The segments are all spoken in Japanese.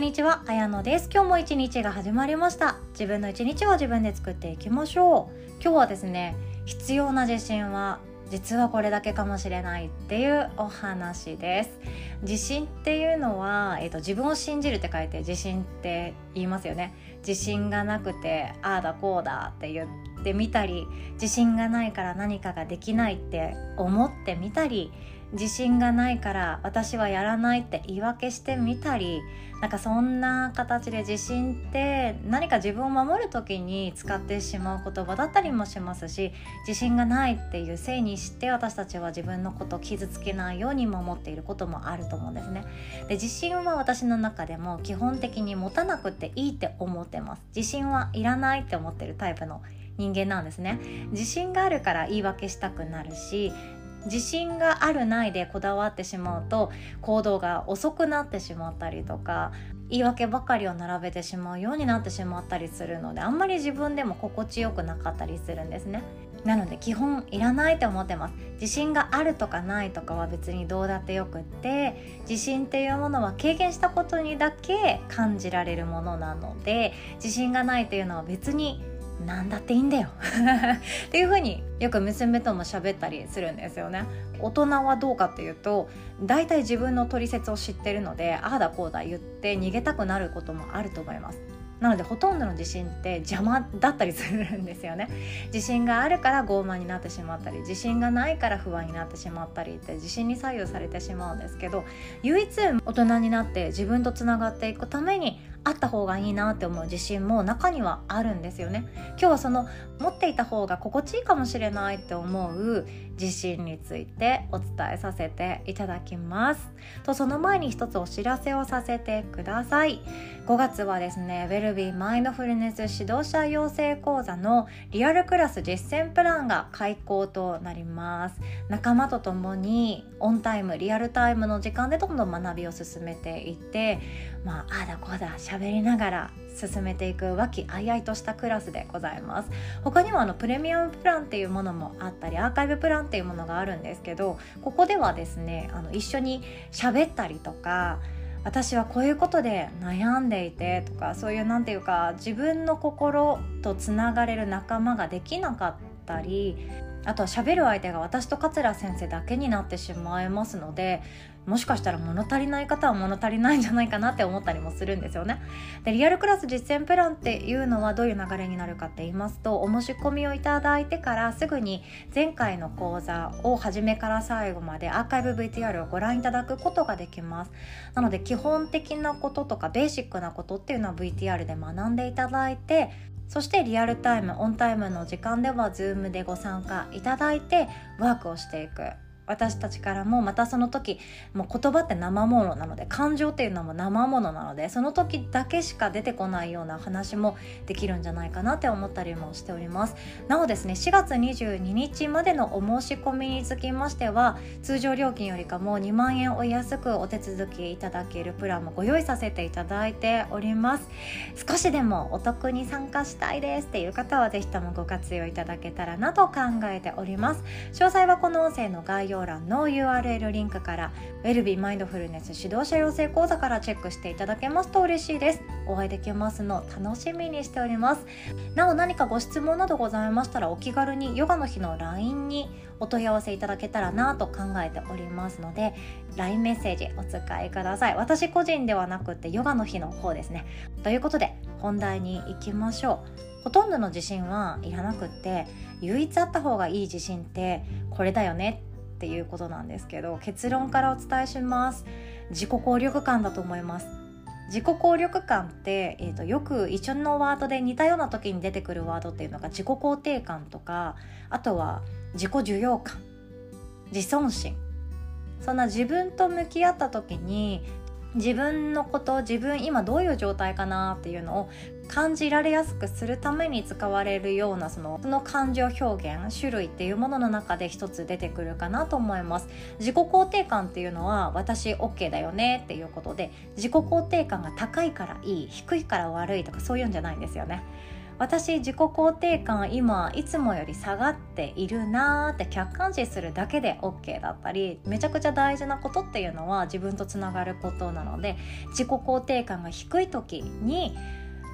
んにちは、あやのです。今日も一日が始まりました。自分の一日を自分で作っていきましょう。今日はですね、必要な自信は実はこれだけかもしれないっていうお話です自信っていうのは、えーと、自分を信じるって書いて自信って言いますよね自信がなくてああだこうだって言ってみたり自信がないから何かができないって思ってみたり自信がないから私はやらないって言い訳してみたりなんかそんな形で自信って何か自分を守る時に使ってしまう言葉だったりもしますし自信がないっていうせいにして私たちは自分のことを傷つけないように守っていることもあると思うんですね。で自信は私の中でも基本的に持たなくていいって思ってます。自信はいらないって思ってるタイプの人間なんですね自信があるから言い訳したくなるし自信があるないでこだわってしまうと行動が遅くなってしまったりとか言い訳ばかりを並べてしまうようになってしまったりするのであんまり自分でも心地よくなかったりするんですね。なので基本いらないと思ってます。自信があるとかないとかは別にどうだってよくって自信っていうものは経験したことにだけ感じられるものなので自信がないというのは別に何だっていいんだよ。っていう風によく娘とも喋ったりするんですよね。大人はどうかっていうと大体自分の取説を知ってるのでああだこうだ言って逃げたくなることもあると思います。なのでほとんどの自信って邪魔だったりするんですよね。自信があるから傲慢になってしまったり自信がないから不安になってしまったりって自信に左右されてしまうんですけど唯一大人になって自分とつながっていくためにあった方がいいなって思う自信も中にはあるんですよね。今日はその持っていた方が心地いいかもしれないって思う自信についてお伝えさせていただきます。とその前に一つお知らせをさせてください。5月はですねウェルビーマインドフルネス指導者養成講座のリアルクラス実践プランが開講となります。仲間と共にオンタイムリアルタイムの時間でどんどん学びを進めていってまああだこうだ喋りながら進めていく和気あいあいとしたクラスでございます。他にもあのプレミアムプランっていうものもあったりアーカイブプランっていうものがあるんですけどここではですねあの一緒に喋ったりとか私はこういうことで悩んでいてとかそういう何て言うか自分の心とつながれる仲間ができなかったりあとは喋る相手が私と桂先生だけになってしまいますのでもしかしたら物足りない方は物足りないんじゃないかなって思ったりもするんですよね。でリアルクラス実践プランっていうのはどういう流れになるかって言いますとお申し込みをいただいてからすぐに前回の講座を初めから最後までアーカイブ VTR をご覧いただくことができます。なので基本的なこととかベーシックなことっていうのは VTR で学んでいただいてそしてリアルタイムオンタイムの時間では Zoom でご参加いただいてワークをしていく。私たちからもまたその時もう言葉って生ものなので感情っていうのも生ものなのでその時だけしか出てこないような話もできるんじゃないかなって思ったりもしております。なおですね4月22日までのお申し込みにつきましては通常料金よりかも2万円お安くお手続きいただけるプランもご用意させていただいております。少しでもお得に参加したいですっていう方はぜひともご活用いただけたらなと考えております。詳細はこの音声の概要欄の URL リンクからウェルビーマインドフルネス指導者養成講座からチェックしていただけますと嬉しいです。お会いできますの楽しみにしております。なお何かご質問などございましたらお気軽にヨガの日の LINE にお問い合わせいただけたらなと考えておりますので LINE メッセージお使いください。私個人ではなくてヨガの日の方ですね。ということで本題に行きましょう。ほとんどの自信はいらなくって唯一あった方がいい自信ってこれだよね。っていうことなんですけど結論からお伝えします。自己効力感だと思います。自己効力感って、えーと、よく一緒のワードで似たような時に出てくるワードっていうのが自己肯定感とかあとは自己受容感。自尊心。そんな自分と向き合った時に自分のこと自分今どういう状態かなっていうのを感じられやすくするために使われるようなそのその感情表現種類っていうものの中で一つ出てくるかなと思います。自己肯定感っていうのは私 OK だよねっていうことで自己肯定感が高いからいい低いから悪いとかそういうんじゃないんですよね。私自己肯定感今いつもより下がっているなーって客観視するだけで OK だったりめちゃくちゃ大事なことっていうのは自分とつながることなので自己肯定感が低い時に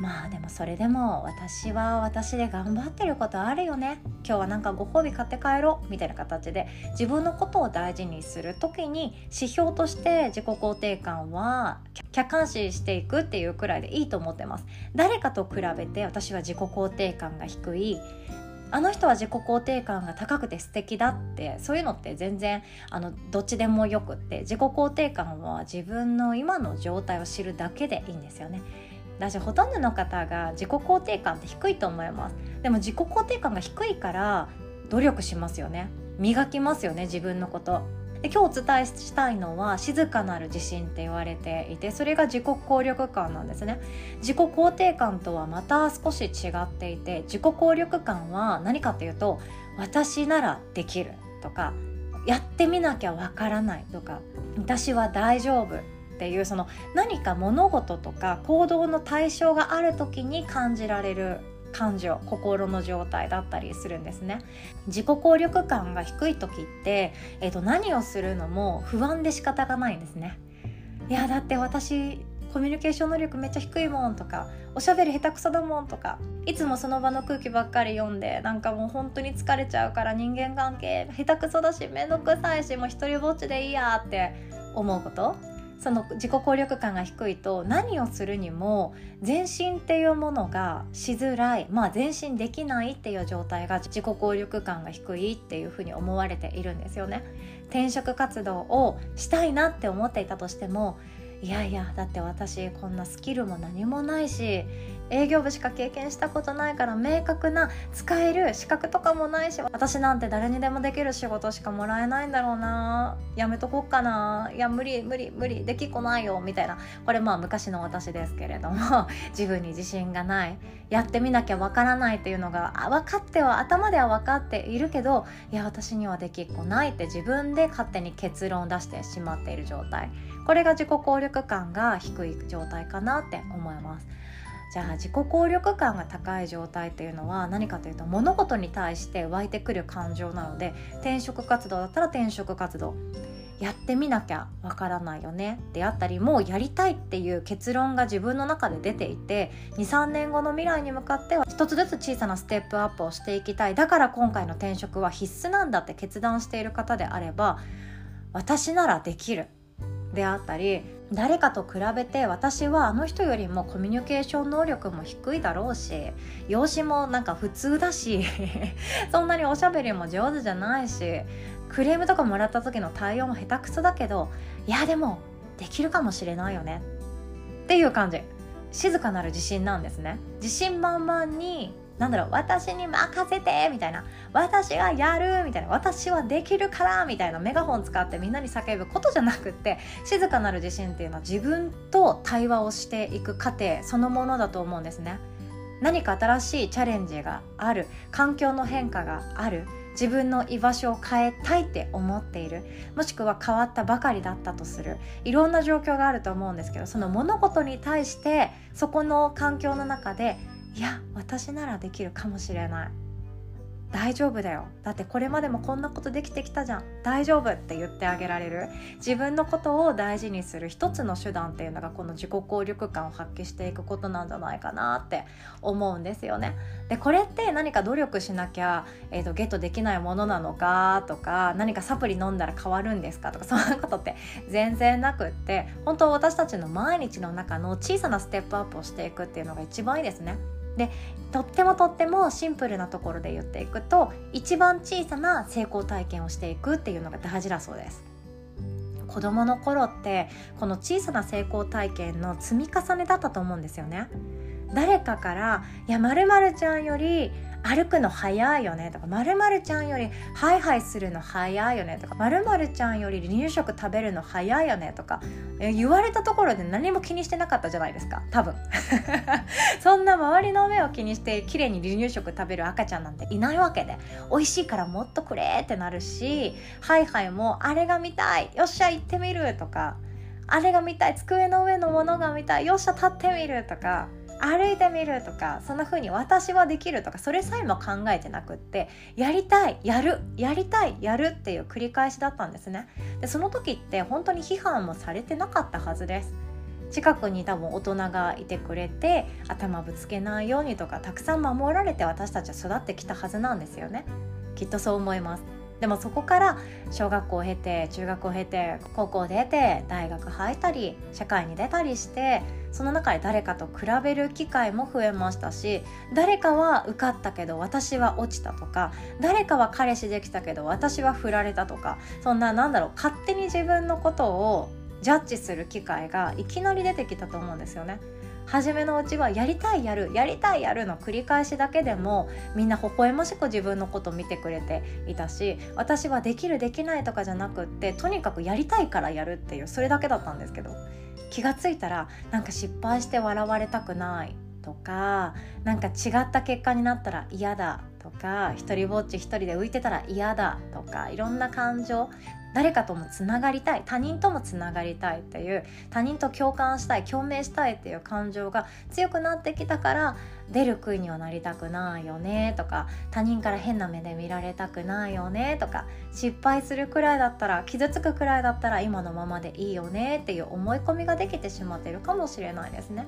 まあでもそれでも私は私で頑張ってることあるよね。今日はなんかご褒美買って帰ろう。みたいな形で自分のことを大事にする時に指標として自己肯定感は客観視していくっていうくらいでいいと思ってます。誰かと比べて私は自己肯定感が低い。あの人は自己肯定感が高くて素敵だってそういうのって全然あのどっちでもよくって自己肯定感は自分の今の状態を知るだけでいいんですよね。だしほとんどの方が自己肯定感って低いと思います。でも自己肯定感が低いから努力しますよね。磨きますよね自分のこと。で今日お伝えしたいのは静かなる自信って言われていてそれが自己効力感なんですね。自己肯定感とはまた少し違っていて自己効力感は何かっていうと私ならできるとかやってみなきゃわからないとか私は大丈夫っていうその何か物事とか行動の対象がある時に感じられる感情心の状態だったりするんですね。自己効力感が低い時って、えー、と何をするのも不安で仕方がないんですね。いやだって私コミュニケーション能力めっちゃ低いもんとかおしゃべり下手くそだもんとかいつもその場の空気ばっかり読んでなんかもう本当に疲れちゃうから人間関係下手くそだし面倒くさいしもう一人ぼっちでいいやって思うことその自己効力感が低いと何をするにも前進っていうものがしづらいまあ前進できないっていう状態が自己効力感が低いっていうふうに思われているんですよね。転職活動をしたいなって思っていたとしてもいやいやだって私こんなスキルも何もないし営業部しか経験したことないから明確な使える資格とかもないし私なんて誰にでもできる仕事しかもらえないんだろうな。やめとこっかな。いや無理無理無理できっこないよみたいな。これまあ昔の私ですけれども 自分に自信がない。やってみなきゃわからないっていうのが分かっては頭では分かっているけどいや私にはできっこないって自分で勝手に結論を出してしまっている状態。これが自己効力感が低い状態かなって思います。じゃあ自己効力感が高い状態っていうのは何かというと物事に対して湧いてくる感情なので転職活動だったら転職活動。やってみなきゃわからないよね。であったりもうやりたいっていう結論が自分の中で出ていて23年後の未来に向かっては一つずつ小さなステップアップをしていきたい。だから今回の転職は必須なんだって決断している方であれば私ならできる。であったり誰かと比べて私はあの人よりもコミュニケーション能力も低いだろうし容姿もなんか普通だし そんなにおしゃべりも上手じゃないしクレームとかもらった時の対応も下手くそだけどいやでもできるかもしれないよね。っていう感じ。静かなる自信なんですね。自信満々になんだろう私に任せてみたいな私がやるみたいな私はできるからみたいなメガホン使ってみんなに叫ぶことじゃなくって静かなる自信っていうのは自分と対話をしていく過程そのものだと思うんですね。何か新しいチャレンジがある環境の変化がある自分の居場所を変えたいって思っているもしくは変わったばかりだったとするいろんな状況があると思うんですけどその物事に対してそこの環境の中でいや私ならできるかもしれない。大丈夫だよ。だってこれまでもこんなことできてきたじゃん。大丈夫って言ってあげられる。自分のことを大事にする一つの手段っていうのがこの自己効力感を発揮していくことなんじゃないかなって思うんですよね。でこれって何か努力しなきゃ、えーと、ゲットできないものなのかとか何かサプリ飲んだら変わるんですかとか そんなことって全然なくって本当私たちの毎日の中の小さなステップアップをしていくっていうのが一番いいですね。でとってもとってもシンプルなところで言っていくと一番小さな成功体験をしていくっていうのが大事だそうです。子供の頃ってこの小さな成功体験の積み重ねだったと思うんですよね。誰かから「いやまるちゃんより歩くの早いよねとかまるちゃんよりハイハイするの早いよねとかまるちゃんより離乳食食べるの早いよねとか言われたところで何も気にしてなかったじゃないですか多分。そんな周りの目を気にして綺麗に離乳食食べる赤ちゃんなんていないわけで。美味しいからもっとくれってなるしハイハイもあれが見たいよっしゃ行ってみるとかあれが見たい机の上のものが見たいよっしゃ立ってみるとか歩いてみるとかそんな風に私はできるとかそれさえも考えてなくってやりたいやるやりたいやるっていう繰り返しだったんですね。でその時って本当に批判もされてなかったはずです。近くに多分大人がいてくれて頭ぶつけないようにとかたくさん守られて私たちは育ってきたはずなんですよね。きっとそう思います。でもそこから小学校を経て中学を経て高校出て大学入ったり社会に出たりしてその中で誰かと比べる機会も増えましたし誰かは受かったけど私は落ちたとか誰かは彼氏できたけど私は振られたとかそんななんだろう勝手に自分のことをジャッジする機会がいきなり出てきたと思うんですよね。初めのうちはやりたいやるやりたいやるの繰り返しだけでもみんな微笑ましく自分のこと見てくれていたし私はできるできないとかじゃなくってとにかくやりたいからやるっていうそれだけだったんですけど気がついたらなんか失敗して笑われたくないとかなんか違った結果になったら嫌だとか一人ぼっち一人で浮いてたら嫌だとかいろんな感情誰かともつながりたい他人ともつながりたいっていう他人と共感したい共鳴したいっていう感情が強くなってきたから出る杭にはなりたくないよねとか他人から変な目で見られたくないよねとか失敗するくらいだったら傷つくくらいだったら今のままでいいよねっていう思い込みができてしまってるかもしれないですね。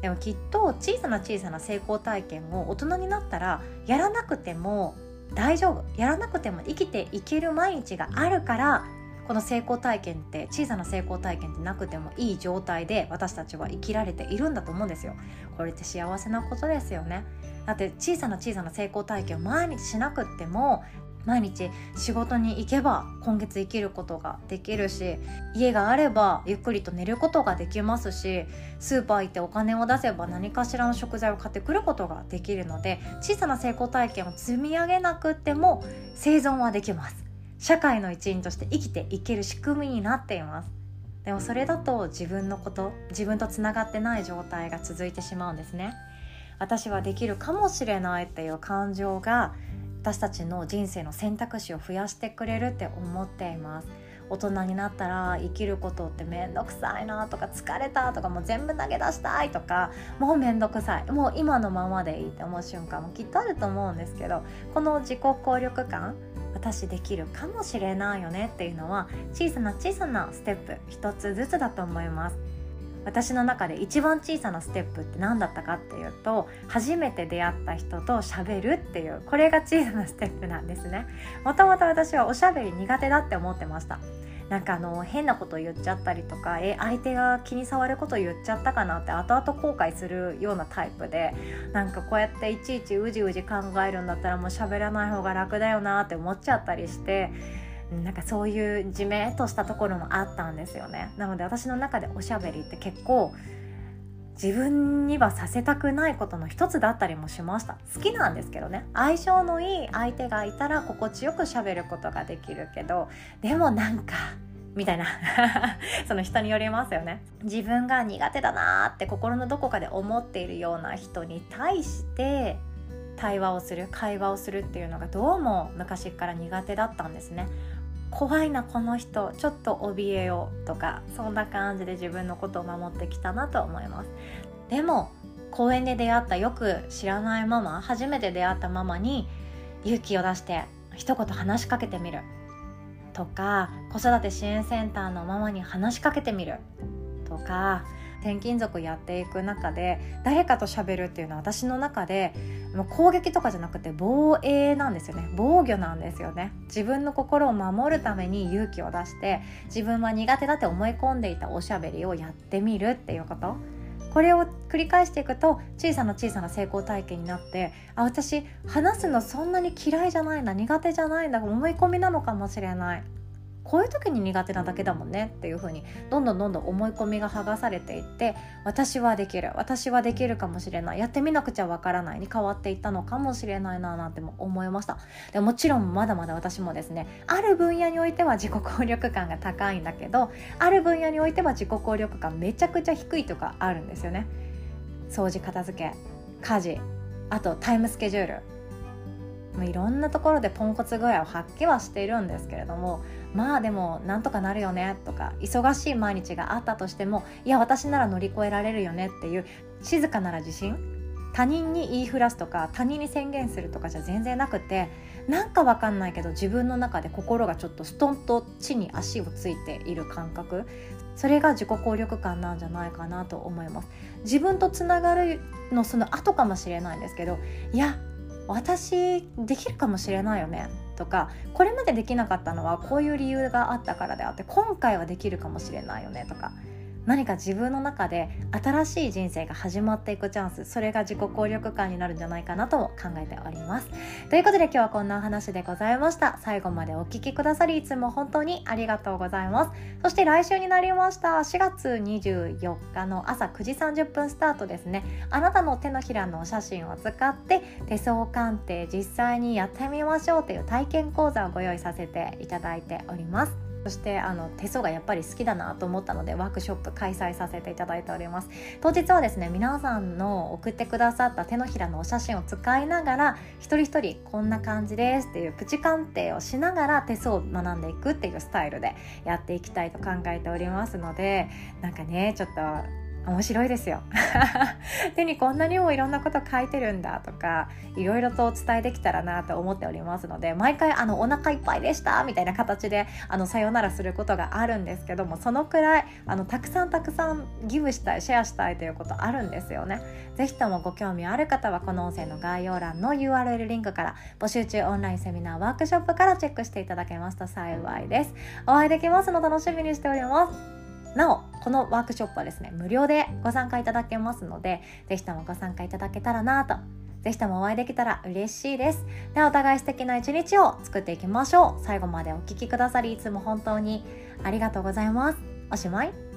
でもきっと小さな小さな成功体験を大人になったらやらなくても大丈夫。やらなくても生きていける毎日があるからこの成功体験って小さな成功体験ってなくてもいい状態で私たちは生きられているんだと思うんですよ。これって幸せなことですよね。だって小さな小さな成功体験を毎日しなくっても毎日仕事に行けば今月生きることができるし家があればゆっくりと寝ることができますしスーパー行ってお金を出せば何かしらの食材を買ってくることができるので小さな成功体験を積み上げなくても生存はできます。社会の一員として生きていける仕組みになっています。でもそれだと自分のこと自分とつながってない状態が続いてしまうんですね。私はできるかもしれないっていう感情が私たちの人生の選択肢を増やしてくれるって思っています。大人になったら生きることって面倒くさいなとか疲れたとかもう全部投げ出したいとかもう面倒くさい。もう今のままでいいって思う瞬間もきっとあると思うんですけどこの自己効力感私できるかもしれないよねっていうのは小さな小さなステップ一つずつだと思います。私の中で一番小さなステップって何だったかっていうと初めて出会った人と喋るっていうこれが小さなステップなんですね。もともと私はおしゃべり苦手だって思ってました。なんかあの変なこと言っちゃったりとかえ相手が気に障ること言っちゃったかなって後々後悔するようなタイプでなんかこうやっていちいちうじうじ考えるんだったらもう喋らない方が楽だよなって思っちゃったりしてなんかそういうじめっとしたところもあったんですよね。なので私の中でおしゃべりって結構自分にはさせたくないことの一つだったりもしました。好きなんですけどね。相性のいい相手がいたら心地よくしゃべることができるけどでもなんかみたいな。その人によりますよね。自分が苦手だなって心のどこかで思っているような人に対して対話をする会話をするっていうのがどうも昔から苦手だったんですね。怖いなこの人ちょっと怯えようとかそんな感じで自分のことを守ってきたなと思います。でも公園で出会ったよく知らないママ初めて出会ったママに勇気を出して一言話しかけてみる。とか子育て支援センターのママに話しかけてみる。とか転勤族やっていく中で誰かと喋るっていうのは私の中でも攻撃とかじゃなくて防衛なんですよね。防御なんですよね。自分の心を守るために勇気を出して自分は苦手だって思い込んでいたおしゃべりをやってみるっていうこと。これを繰り返していくと小さな小さな成功体験になってあ私話すのそんなに嫌いじゃないな苦手じゃないんだ思い込みなのかもしれない。こういう時に苦手なだけだもんねっていう風にどんどんどんどん思い込みが剥がされていって私はできる私はできるかもしれないやってみなくちゃわからないに変わっていったのかもしれないななんても思いました。でもちろんまだまだ私もですねある分野においては自己効力感が高いんだけどある分野においては自己効力感めちゃくちゃ低いとかあるんですよね。掃除片付け家事あとタイムスケジュール。いろんなところでポンコツ具合を発揮はしているんですけれどもまあでもなんとかなるよねとか忙しい毎日があったとしてもいや私なら乗り越えられるよねっていう静かなら自信他人に言いふらすとか他人に宣言するとかじゃ全然なくてなんかわかんないけど自分の中で心がちょっとストンと地に足をついている感覚それが自己効力感なんじゃないかなと思います。自分とつながるのその後かもしれないんですけどいや私できるかもしれないよね。とかこれまでできなかったのはこういう理由があったからであって今回はできるかもしれないよねとか何か自分の中で新しい人生が始まっていくチャンスそれが自己効力感になるんじゃないかなと考えております。ということで今日はこんなお話でございました。最後までお聴きくださりいつも本当にありがとうございます。そして来週になりました。4月24日の朝9時30分スタートですね。あなたの手のひらのお写真を使って手相鑑定実際にやってみましょうという体験講座をご用意させていただいております。そしてあの手相がやっぱり好きだなと思ったのでワークショップ開催させていただいております。当日はですね皆さんの送ってくださった手のひらのお写真を使いながら一人一人こんな感じですっていうプチ鑑定をしながら手相を学んでいくっていうスタイルでやっていきたいと考えておりますのでなんかねちょっと面白いですよ。手にこんなにもいろんなこと書いてるんだとかいろいろとお伝えできたらなと思っておりますので毎回あのお腹いっぱいでしたみたいな形であのさよならすることがあるんですけどもそのくらいあのたくさんたくさんギブしたいシェアしたいということあるんですよね。是非ともご興味ある方はこの音声の概要欄の URL リンクから募集中オンラインセミナーワークショップからチェックしていただけますと幸いです。お会いできますの楽しみにしております。なおこのワークショップはですね無料でご参加いただけますので是非ともご参加いただけたらなとぜひともお会いできたら嬉しいです。ではお互い素敵な一日を作っていきましょう。最後までお聴きくださりいつも本当にありがとうございます。おしまい。